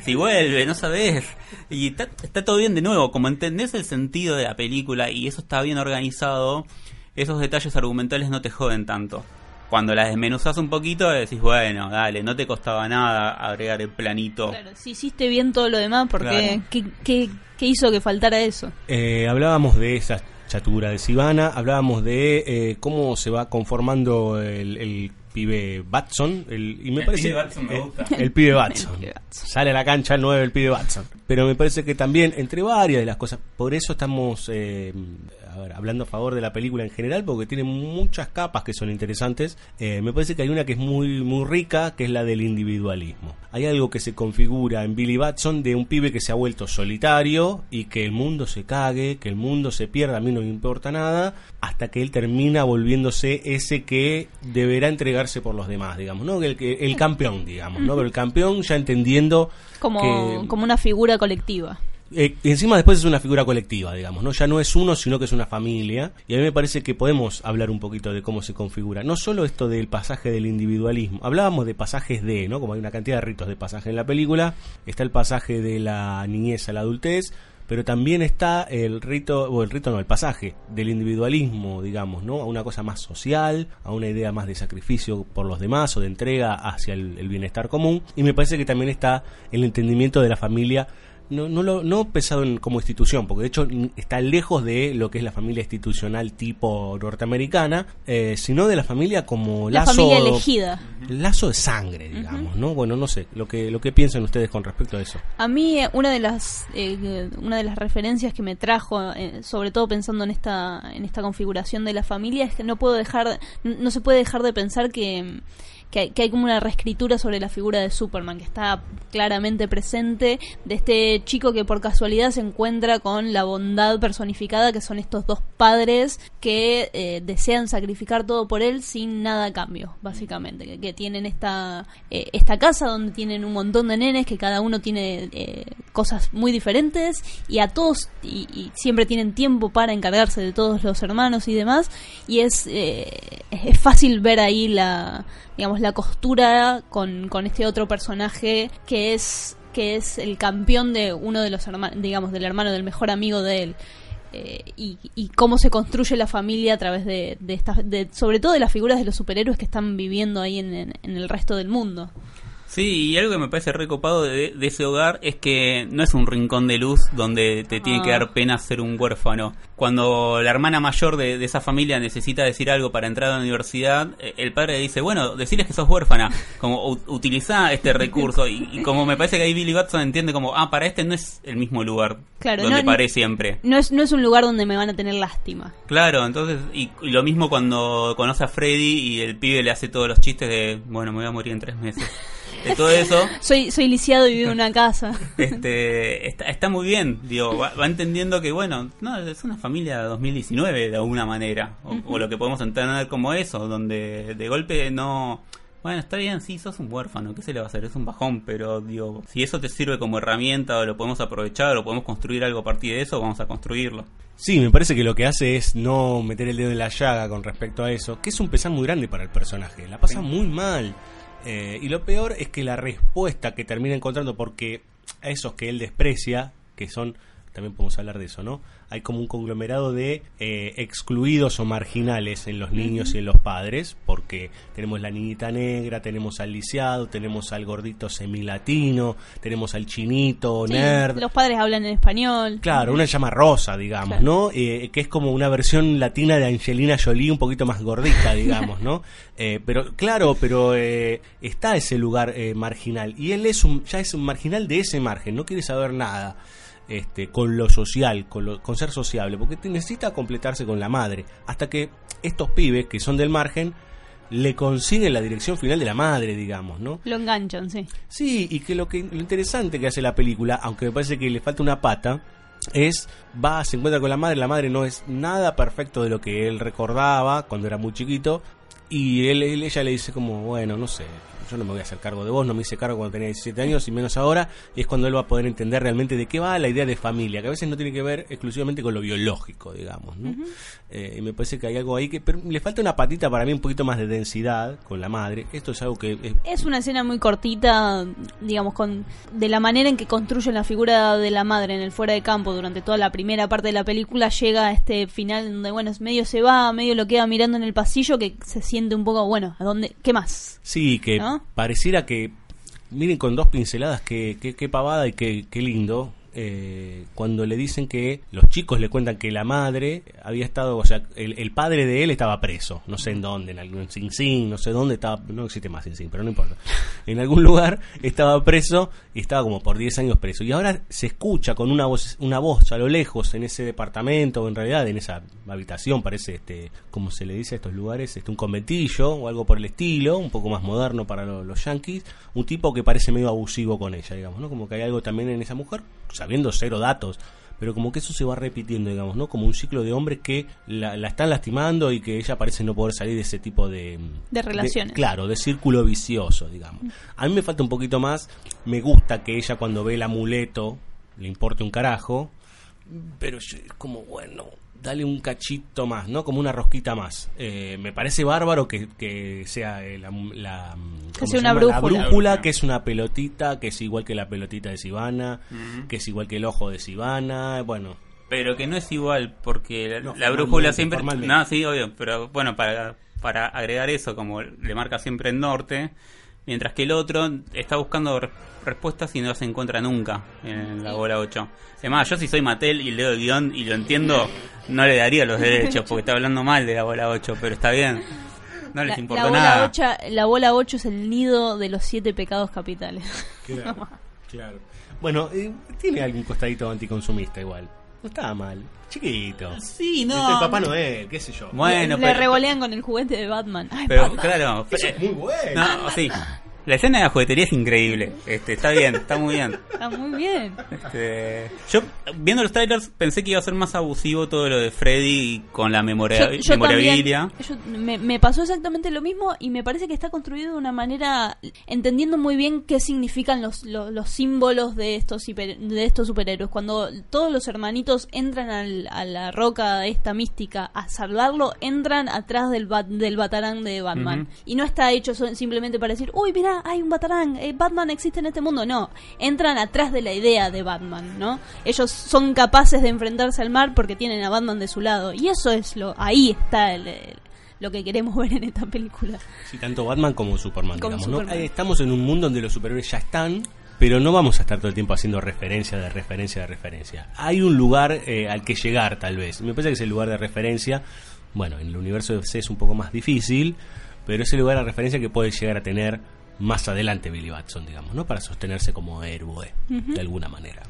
Si vuelve, no sabes. Y está, está todo bien de nuevo, como entendés el sentido de la película y eso está bien organizado, esos detalles argumentales no te joden tanto cuando la desmenuzas un poquito decís, bueno, dale, no te costaba nada agregar el planito. Claro, si hiciste bien todo lo demás, ¿por qué, Claro. qué, qué- qué hizo que faltara eso? Eh, hablábamos de esa chatura de Sivana, hablábamos de eh, cómo se va conformando el, el pibe Batson, el, y me El parece pibe Batson me eh, gusta. el pibe Batson. *laughs* El pibe Batson. Sale a la cancha el 9 el pibe Batson. Pero me parece que también, entre varias de las cosas, por eso estamos eh, a ver, hablando a favor de la película en general, porque tiene muchas capas que son interesantes. Eh, me parece que hay una que es muy, muy rica, que es la del individualismo. Hay algo que se configura en Billy Batson de un pibe que se ha vuelto solitario y que el mundo se cague, que el mundo se pierda, a mí no me importa nada, hasta que él termina volviéndose ese que deberá entregarse por los demás, digamos, ¿no? El, que- el campeón, digamos, ¿no? Pero el campeón ya entendiendo Como, que- como una figura colectiva. Eh, encima después es una figura colectiva, digamos, ¿no? Ya no es uno, sino que es una familia. Y a mí me parece que podemos hablar un poquito de cómo se configura. No solo esto del pasaje del individualismo. Hablábamos de pasajes de, ¿no? Como hay una cantidad de ritos de pasaje en la película. Está el pasaje de la niñez a la adultez. Pero también está el rito, o el rito no, el pasaje del individualismo, digamos, ¿no? A una cosa más social, a una idea más de sacrificio por los demás o de entrega hacia el bienestar común. Y me parece que también está el entendimiento de la familia no, no, lo, no pesado en- como institución, porque de hecho está lejos de lo que es la familia institucional tipo norteamericana, eh, sino de la familia como La lazo, familia elegida. lazo de sangre, digamos, ¿no? Bueno, no sé, lo que, lo que piensan ustedes con respecto a eso. A mí eh, una de las eh, una de las referencias que me trajo, eh, sobre todo pensando en esta en esta configuración de la familia, es que no puedo dejar no se puede dejar de pensar que que hay, que hay como una reescritura sobre la figura de Superman que está claramente presente de este chico que por casualidad se encuentra con la bondad personificada que son estos dos padres que eh, desean sacrificar todo por él sin nada a cambio básicamente que, que tienen esta eh, esta casa donde tienen un montón de nenes que cada uno tiene eh, cosas muy diferentes y a todos y, y siempre tienen tiempo para encargarse de todos los hermanos y demás y es eh, es fácil ver ahí la digamos la costura con, con este otro personaje que es que es el campeón de uno de los hermanos digamos del hermano del mejor amigo de él. Eh, y, y cómo se construye la familia a través de, de estas de, sobre todo de las figuras de los superhéroes que están viviendo ahí en, en- en el resto del mundo Sí, y algo que me parece recopado de, de ese hogar es que no es un rincón de luz donde te tiene que Ah. dar pena ser un huérfano. Cuando la hermana mayor de, de esa familia necesita decir algo para entrar a la universidad, eh, el padre dice, bueno, decirles que sos huérfana, como utiliza este recurso. Y, y como me parece que ahí Billy Batson entiende como, ah, para este no es el mismo lugar Claro, donde no- paré siempre. no es no es un lugar donde me van a tener lástima Claro, entonces, y, y lo mismo cuando conoce a Freddy y el pibe le hace todos los chistes de, bueno, me voy a morir en tres meses. *laughs* De todo eso, *laughs* soy soy lisiado y vivo en una casa este, está, está muy bien, digo, va, va entendiendo que, bueno, no, es una familia 2019 de alguna manera, o, o lo que podemos entender como eso, donde de golpe no... Bueno, está bien, sí, sos un huérfano, ¿qué se le va a hacer? Es un bajón, pero digo, si eso te sirve como herramienta o lo podemos aprovechar o podemos construir algo a partir de eso, vamos a construirlo. Sí, me parece que lo que hace es no meter el dedo en la llaga con respecto a eso, que es un pesar muy grande para el personaje, la pasa muy mal. Eh, y lo peor es que la respuesta que termina encontrando, porque a esos que él desprecia, que son, también podemos hablar de eso, ¿no? Hay como un conglomerado de eh, excluidos o marginales en los niños y en los padres, porque tenemos la niñita negra, tenemos al lisiado, tenemos al gordito semilatino, tenemos al chinito, Sí, nerd. los padres hablan en español Claro, una llama rosa, digamos, Claro. ¿no? Eh, que es como una versión latina de Angelina Jolie un poquito más gordita, digamos, ¿no? *laughs* Eh, pero claro, pero eh, está ese lugar eh, marginal y él es un, ya es un marginal de ese margen, no quiere saber nada. Este, con lo social, con, lo- con ser sociable, porque te- necesita completarse con la madre, hasta que estos pibes que son del margen le consiguen la dirección final de la madre, digamos, ¿no? lo enganchan sí Sí, y que lo que lo interesante que hace la película, aunque me parece que le falta una pata, es va, se encuentra con la madre, la madre no es nada perfecto de lo que él recordaba cuando era muy chiquito, y él, él- ella le dice como, bueno, no sé, yo no me voy a hacer cargo de vos, no me hice cargo cuando tenía 17 años y menos ahora, y es cuando él va a poder entender realmente de qué va la idea de familia, que a veces no tiene que ver exclusivamente con lo biológico, digamos, ¿no? Eh, y me parece que hay algo ahí que pero le falta una patita para mí un poquito más de densidad con la madre. Esto es algo que es- Es una escena muy cortita, digamos, con de la manera en que construyen la figura de la madre en el fuera de campo durante toda la primera parte de la película, llega a este final donde, bueno, medio se va, medio lo queda mirando en el pasillo, que se siente un poco, bueno, ¿a dónde? ¿Qué más? Sí, que ¿No? Pareciera que. Miren con dos pinceladas, qué, qué, qué pavada y qué lindo. Eh, cuando le dicen que los chicos le cuentan que la madre había estado, o sea, el, el padre de él estaba preso, no sé en dónde, en algún Sing Sing, no sé dónde estaba, no existe más Sing Sing, pero no importa. *laughs* En algún lugar estaba preso y estaba como por 10 años preso. Y ahora se escucha con una voz, una voz a lo lejos en ese departamento, o en realidad en esa habitación, parece, este, como se le dice a estos lugares, este, un conventillo o algo por el estilo, un poco más moderno para lo- los yankees, un tipo que parece medio abusivo con ella, digamos, ¿no? Como que hay algo también en esa mujer, sabiendo cero datos, pero como que eso se va repitiendo, digamos, ¿no? Como un ciclo de hombres que la, la están lastimando y que ella parece no poder salir de ese tipo de... De relaciones. claro, de círculo vicioso, digamos. A mí me falta un poquito más, me gusta que ella cuando ve el amuleto le importe un carajo, pero es como, bueno, dale un cachito más, ¿no? Como una rosquita más. Eh, me parece bárbaro que, que sea eh, la, la- ¿cómo sea se una? La brújula. que es una pelotita, que es igual que la pelotita de Sivana, que es igual que el ojo de Sivana, bueno. Pero que no es igual, porque la, No, la formalmente, brújula siempre... No, sí, obvio, pero bueno, para, para agregar eso, como le marca siempre el norte, mientras que el otro está buscando re- respuestas y no las encuentra nunca en la bola 8. Además, yo si soy Mattel y leo el guion y lo entiendo, no le daría los derechos, porque está hablando mal de la bola 8, pero está bien. No les La, importa la bola nada. la bola 8 es el nido de los siete pecados capitales. Claro, claro. Bueno, eh, tiene algún costadito anticonsumista igual. No estaba mal. Chiquito. Sí, Este no. es Papá Noel, qué sé yo. Bueno, Le pero... revolean con el juguete de Batman. Ay, Pero Batman. claro, Eso eh, es muy bueno. no, sí. La escena de la juguetería es increíble. Este, está bien, está muy bien. Está muy bien. Este, yo viendo los trailers pensé que iba a ser más abusivo todo lo de Freddy con la memoria, Yo, yo memorabilia. también, yo- me, me pasó exactamente lo mismo y me parece que está construido de una manera entendiendo muy bien qué significan los, los, los símbolos de estos hiper- de estos superhéroes. Cuando todos los hermanitos entran al- a la roca esta mística a salvarlo, entran atrás del, bat- del batarán de Batman. Y no está hecho simplemente para decir, uy, mira, hay un batarán, eh, Batman existe en este mundo. No, entran atrás de la idea de Batman, ¿no? Ellos son capaces de enfrentarse al mar porque tienen a Batman de su lado. Y eso es lo, ahí está el- el- lo que queremos ver en esta película. Sí, tanto Batman como Superman, Como digamos. Ahí estamos en un mundo donde los superhéroes ya están, pero no vamos a estar todo el tiempo haciendo referencia de referencia de referencia. Hay un lugar eh, al que llegar, tal vez. Me parece que es el lugar de referencia. Bueno, en el universo de DC es un poco más difícil, pero es el lugar de referencia que puede llegar a tener más adelante Billy Batson, digamos, ¿no? Para sostenerse como héroe, de alguna manera.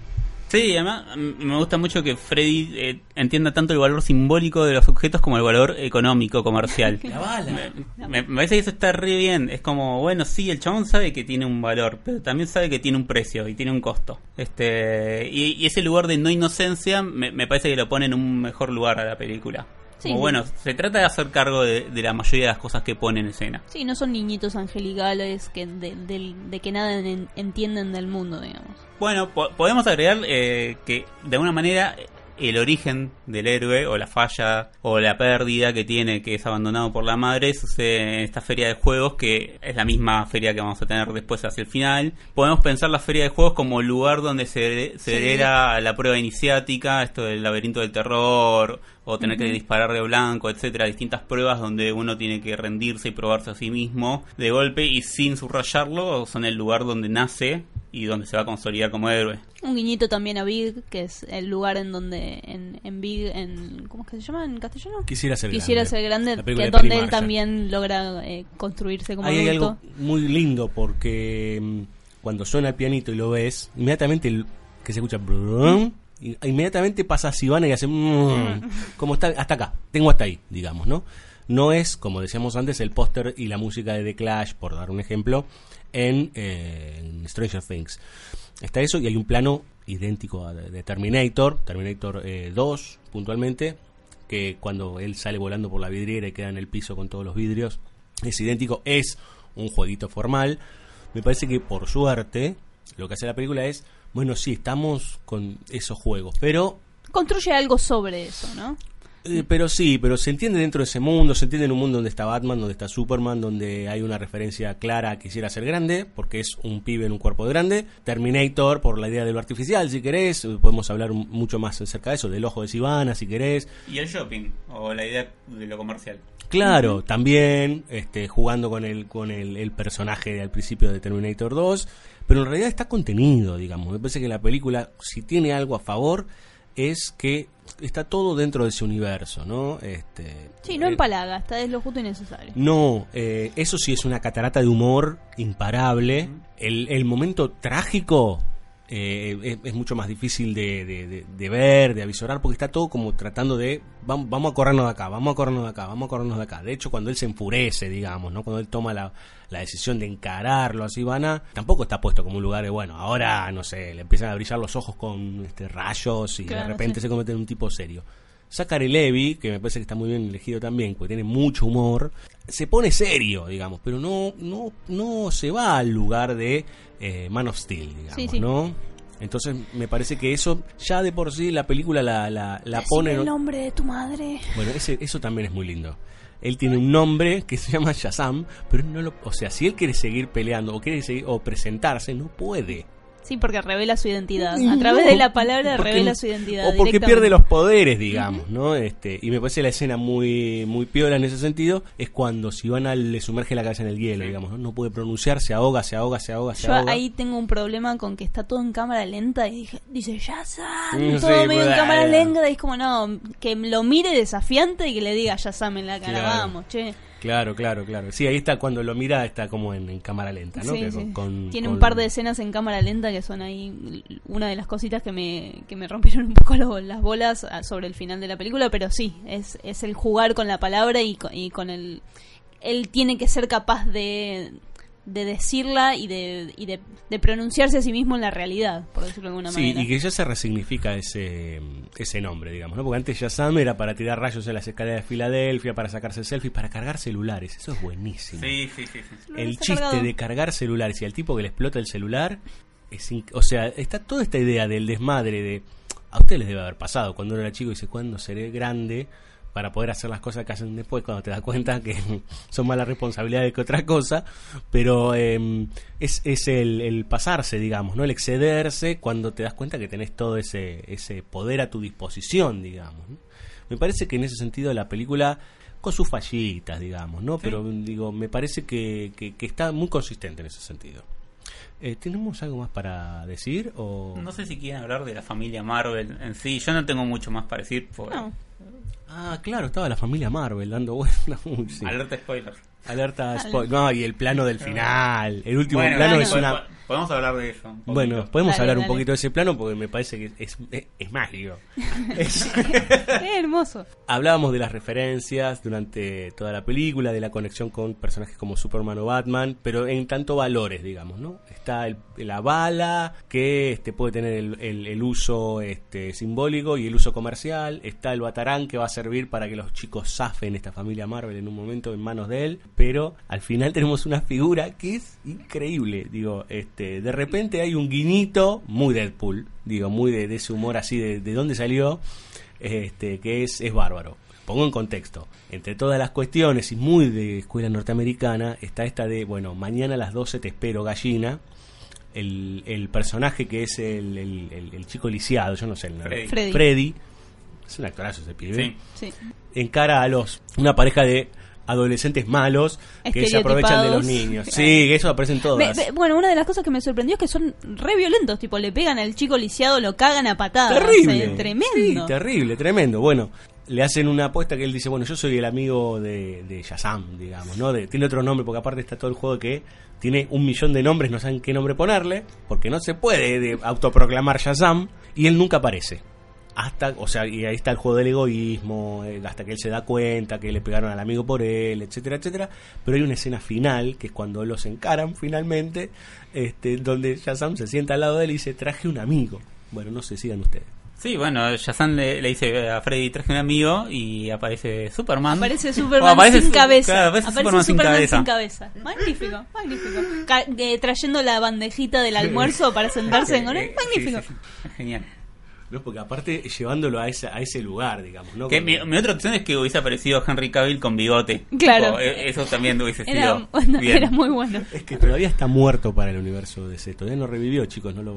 Sí, además me gusta mucho que Freddy eh, entienda tanto el valor simbólico de los objetos como el valor económico, comercial. *laughs* La bala. Me, me parece que eso está re bien. Es como, bueno, sí, el chabón sabe que tiene un valor, pero también sabe que tiene un precio y tiene un costo. Este y, y ese lugar de no inocencia me, me parece que lo pone en un mejor lugar a la película. Sí. Como, bueno, se trata de hacer cargo de, de la mayoría de las cosas que pone en escena. Sí, no son niñitos angelicales que de, de que nada en- entienden del mundo, digamos. Bueno, po- podemos agregar eh, que de alguna manera el origen del héroe o la falla o la pérdida que tiene que es abandonado por la madre sucede en esta feria de juegos que es la misma feria que vamos a tener después hacia el final. Podemos pensar la feria de juegos como lugar donde se Sí. celebra la prueba iniciática, esto del laberinto del terror o tener que disparar de blanco, etcétera, distintas pruebas donde uno tiene que rendirse y probarse a sí mismo de golpe y sin subrayarlo son el lugar donde nace y donde se va a consolidar como héroe. Un guiñito también a Big, que es el lugar en donde en, en Big, en ¿cómo es que se llama en castellano? Quisiera ser Quisiera grande. ser grande, que es donde él también logra eh, construirse como Ahí hay adulto. algo muy lindo porque mm, cuando suena el pianito y lo ves, inmediatamente el, que se escucha brum, y- inmediatamente pasa a Sivana y hace mm, *laughs* como está hasta acá, tengo hasta ahí, digamos, ¿no? No es, como decíamos antes, el póster y la música de The Clash, por dar un ejemplo, en, eh, en Stranger Things. Está eso y hay un plano idéntico a de de Terminator, Terminator eh, 2 puntualmente, que cuando él sale volando por la vidriera y queda en el piso con todos los vidrios, es idéntico, es un jueguito formal. Me parece que por suerte lo que hace la película es, bueno, sí, estamos con esos juegos, pero Construye algo sobre eso, ¿no? eh, pero sí, pero se entiende dentro de ese mundo, se entiende en un mundo donde está Batman, donde está Superman, donde hay una referencia clara a quisiera ser grande, porque es un pibe en un cuerpo de grande. Terminator, por la idea de lo artificial, si querés, eh, podemos hablar mucho más acerca de eso, del ojo de Sivana, si querés. Y el shopping, o la idea de lo comercial. Claro, también este, jugando con el con el, el personaje al principio de Terminator 2, pero en realidad está contenido, digamos. Me parece que la película, si tiene algo a favor, es que está todo dentro de ese universo, ¿no? Este, Sí, no eh, empalaga, está es lo justo y necesario. No, eh, eso sí es una catarata de humor imparable. El, el momento trágico eh, es, es mucho más difícil de, de- de- de ver, de avisorar, porque está todo como tratando de, vamos, vamos a corrernos de acá, vamos a corrernos de acá, vamos a corrernos de acá. De hecho, cuando él se enfurece, digamos, ¿no? Cuando él toma la, la decisión de encararlo así, Ivana, tampoco está puesto como un lugar de, bueno, ahora, no sé, le empiezan a brillar los ojos con este, rayos y de repente sí. se convierte en un tipo serio. Zachary Levy, que me parece que está muy bien elegido también, porque tiene mucho humor, se pone serio, digamos, pero no no no se va al lugar de eh, Man of Steel, digamos, Sí, sí. ¿no? Entonces me parece que eso ya de por sí la película la, la, la pone... el ¿no? nombre de tu madre. Bueno, ese, eso también es muy lindo. Él tiene un nombre que se llama Shazam, pero no lo, o sea, si él quiere seguir peleando o quiere seguir o presentarse, no puede. Sí, porque revela su identidad. A través de la palabra porque- revela su identidad. O porque pierde los poderes, digamos, ¿no? Este, y me parece la escena muy muy piola en ese sentido, es cuando Sivana le sumerge la cabeza en el hielo, digamos, ¿no? No puede pronunciar, se ahoga, se ahoga, se ahoga, se Yo ahoga. ahí tengo un problema con que está todo en cámara lenta y dije, dice Shazam, Mm, todo medio en cámara ah. lenta y es como no, que lo mire desafiante y que le diga Shazam en la cara, Claro. vamos, che. Claro, claro, claro. Sí, ahí está cuando lo mira, está como en, en cámara lenta, ¿no? Sí, Que sí. con- con- Tiene con- un par de escenas en cámara lenta que son ahí una de las cositas que me, que me rompieron un poco *laughs* lo- las bolas ah, sobre el final de la película, pero sí, es, es el jugar con la palabra y con, y con el... Él tiene que ser capaz de, de decirla y, de, y de, de pronunciarse a sí mismo en la realidad, por decirlo de alguna Sí, manera. y que ya se resignifica ese, ese nombre, digamos, ¿no? Porque antes Shazam era para tirar rayos en las escaleras de Filadelfia, para sacarse selfies, para cargar celulares. Eso es buenísimo. Sí, sí, sí. sí. El chiste cargado. de cargar celulares y al tipo que le explota el celular, es o sea, está toda esta idea del desmadre de... A ustedes les debe haber pasado cuando uno era chico y dice, ¿cuándo seré grande? Para poder hacer las cosas que hacen después cuando te das cuenta que *laughs* son más las responsabilidades que otra cosa pero eh, es, es el, el pasarse digamos no el excederse cuando te das cuenta que tenés todo ese ese poder a tu disposición digamos ¿no? me parece que en ese sentido la película con sus fallitas digamos no pero digo me parece que, que, que está muy consistente en ese sentido eh, ¿Tenemos algo más para decir? O... No sé si quieren hablar de la familia Marvel en sí. Yo no tengo mucho más para decir. No. Ah, claro, estaba la familia Marvel dando *laughs* vueltas. Sí. Alerta spoiler. Alerta *laughs* spoiler. No, y el plano del final. El último Bueno, plano es una. Po- Podemos hablar de eso. un. Bueno, podemos Dale, hablar un poquito de ese plano porque me parece que es, es, es mágico. *laughs* Es- Qué hermoso. Hablábamos de las referencias durante toda la película, de la conexión con personajes como Superman o Batman, pero en tanto valores, digamos, ¿no? Está el- la bala, que este, puede tener el, el- el uso este, simbólico y el uso comercial. Está el batarán, que va a servir para que los chicos zafen esta familia Marvel en un momento en manos de él. Pero al final tenemos una figura que es increíble. Digo, este, de repente hay un guiñito muy Deadpool, digo, muy de, de ese humor así, de, de dónde salió este, que es, es bárbaro. Pongo en contexto. Entre todas las cuestiones y muy de escuela norteamericana está esta de, bueno, mañana a las 12 te espero, gallina. El, el personaje que es el, el- el- el chico lisiado, yo no sé el nombre. Freddy. Freddy. Es un actorazo ese pibe. Sí. Sí. Encara a los una pareja de adolescentes malos que se aprovechan de los niños. Sí, eso aparece en Me- todas. me- bueno, una de las cosas que me sorprendió es que son re violentos, tipo le pegan al chico lisiado, lo cagan a patadas. Terrible. o sea, tremendo. Sí, terrible, tremendo. Bueno, le hacen una apuesta que él dice, bueno, yo soy el amigo de, de Shazam, digamos, ¿no? De- tiene otro nombre, porque aparte está todo el juego que tiene un millón de nombres, no saben qué nombre ponerle, porque no se puede de autoproclamar Shazam, y él nunca aparece. Hasta, o sea, y ahí está el juego del egoísmo, hasta que él se da cuenta que le pegaron al amigo por él, etcétera, etcétera. Pero hay una escena final, que es cuando los encaran finalmente, este, donde Shazam se sienta al lado de él y dice, traje un amigo. Bueno, no sé, sigan ustedes. Sí, bueno, Shazam le, le dice a Freddy traje un amigo y aparece Superman. Aparece *laughs* Superman aparece sin su- cabeza. claro, aparece Superman sin cabeza. sin cabeza. Magnífico, magnífico. Ca- eh, trayendo la bandejita del almuerzo para sentarse con él. Magnífico. sí, sí, sí. Genial. No, porque aparte llevándolo a ese, a ese lugar, digamos, ¿no? Que mi, mi otra opción es que hubiese aparecido Henry Cavill con bigote. Claro. Tipo, eh, eso también hubiese sido Era, *laughs* bueno, bien. era muy bueno. Es que todavía está muerto para el universo de C. Todavía no revivió, chicos, no lo...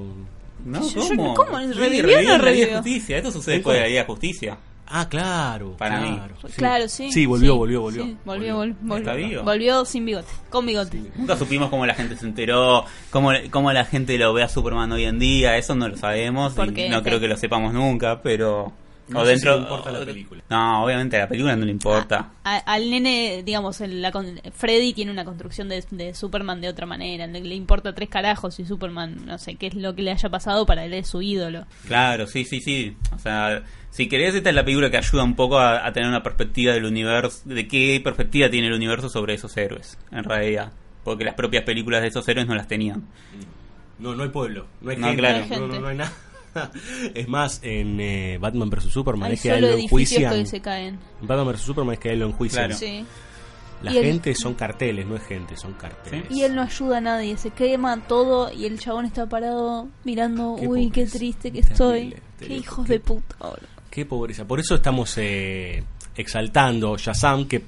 No, ¿cómo? ¿cómo? ¿Revivió o no revivió? Justicia. Esto sucede ¿En después de la? Liga de Justicia. Ah, claro. Para mí. claro, sí. Claro, sí. Sí, volvió, sí, volvió, volvió. sí, volvió, vol- volvió. ¿Está vivo? Volvió sin bigote, con bigote. Nunca supimos cómo la gente se enteró, cómo, cómo la gente lo ve a Superman hoy en día, eso no lo sabemos y no creo que lo sepamos nunca, pero... No o sé dentro, si le importa la película. No, obviamente a la película no le importa. A- al nene, digamos, en la con- Freddy tiene una construcción de, de Superman de otra manera. Le, le importa tres carajos y Superman, no sé qué es lo que le haya pasado, para él es su ídolo. Claro, sí, sí, sí. O sea, si querés, esta es la película que ayuda un poco a, a tener una perspectiva del universo, de qué perspectiva tiene el universo sobre esos héroes, en realidad. Porque las propias películas de esos héroes no las tenían. No, no hay pueblo, no hay No, gente, claro. No hay no, no, gente. no hay nada. *laughs* Es más, en eh, Batman vs Superman Hay es que a él lo enjuician. que se caen. En Batman vs Superman es que a él lo enjuician. Claro. Sí. La Y gente son carteles, no es gente, son carteles. Y él no ayuda a nadie, se quema todo y el chabón está parado mirando, Qué uy, qué triste que Terrible, estoy. Qué hijos de puta. boludo. Qué pobreza. Por eso estamos eh, exaltando Shazam, que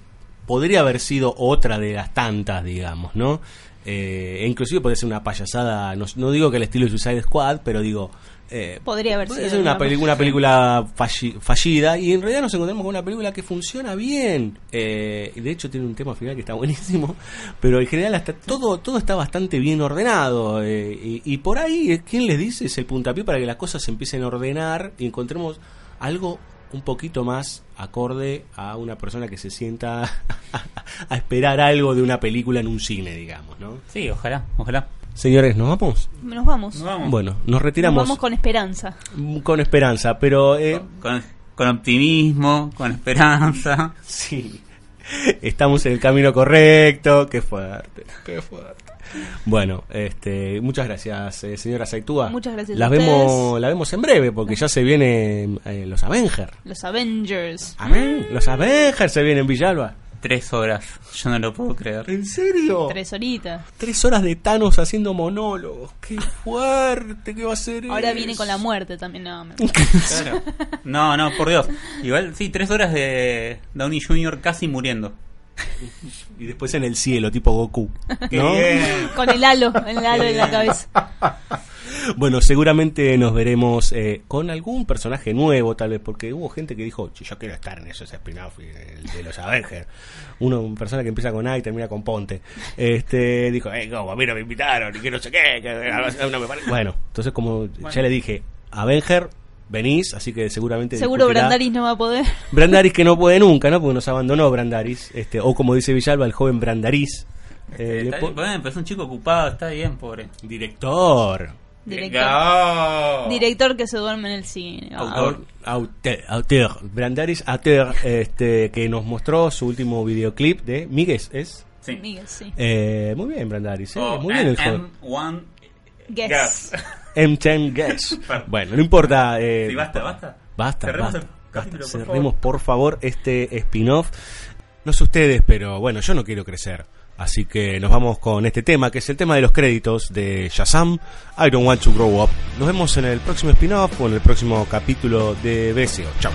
podría haber sido otra de las tantas, digamos, ¿no? Eh, e inclusive puede ser una payasada, no, no digo que el estilo de Suicide Squad, pero digo... eh, Podría haber Puede sido ser una, peli- una película falli- fallida y en realidad nos encontramos con una película que funciona bien. Eh, y de hecho tiene un tema final que está *laughs* buenísimo, pero en general hasta todo todo está bastante bien ordenado. eh, y, y por ahí, ¿quién les dice? Es el puntapié para que las cosas se empiecen a ordenar y encontremos algo un poquito más acorde a una persona que se sienta *laughs* a esperar algo de una película en un cine, digamos, ¿no? Sí, ojalá, ojalá. Señores, ¿nos vamos? Nos vamos. Nos vamos. Bueno, nos Nos retiramos vamos con esperanza. con esperanza, pero... eh, Con, con optimismo, con esperanza. *laughs* Sí. Estamos en el camino correcto. Qué fuerte, qué fuerte. Bueno, este, muchas gracias, eh, señora Saitúa. Muchas gracias a La ustedes. vemos, la vemos en breve porque ya se vienen eh, los Avengers. Los Avengers. Amén. Los Avengers se vienen Villalba. Tres horas, yo no lo puedo creer. ¿En serio? Tres horitas. Tres horas de Thanos haciendo monólogos. Qué fuerte que va a ser. Ahora eso. viene con la muerte también. No, me- *laughs* Claro. No, no, por Dios. Igual, sí, tres horas de Downey Jr. casi muriendo. Y después en el cielo, tipo Goku. Qué ¿no? Con el halo, el halo en la cabeza. Bueno, seguramente nos veremos eh, con algún personaje nuevo, tal vez, porque hubo gente que dijo, "Che, yo quiero estar en esos spin-off de, de los Avengers. Uno, una persona que empieza con A y termina con Ponte, este dijo, eh, como a mí no me invitaron y que no sé qué. que no me pare-". Bueno, entonces como ya le dije, Avenger, venís, así que seguramente... Seguro discutirá- Brandaris no va a poder. Brandaris que no puede nunca, ¿no? Porque nos abandonó Brandaris, este, o como dice Villalba, el joven Brandaris. Eh, Está bien, bueno, pero es un chico ocupado, está bien, pobre. Director. Director. Director que se duerme en el cine. Ah. Autor. Auteur, auteur, Brandaris Auteur, este, que nos mostró su último videoclip de Miguel, ¿es? Sí. Miguel, sí. Eh, muy bien, Brandaris, eh, Oh, muy bien el M- joven. M1 Guess. Gas. M10 Guess. *laughs* bueno, no importa. Eh, Sí, basta, basta. Basta, Cerremos basta, el capítulo, basta. por Cerremos, por favor, este spin-off. No sé ustedes, pero bueno, yo no quiero crecer. Así que nos vamos con este tema, que es el tema de los créditos de Shazam, I Don't Want to Grow Up. Nos vemos en el próximo spin-off o en el próximo capítulo de BSO. Chao.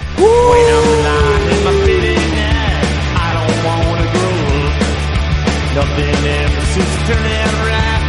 Nothing ever seems to turn out right,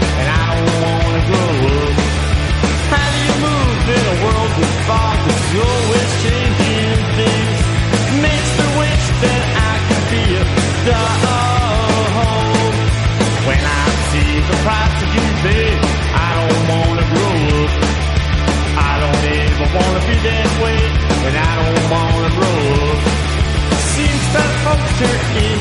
Mr. you.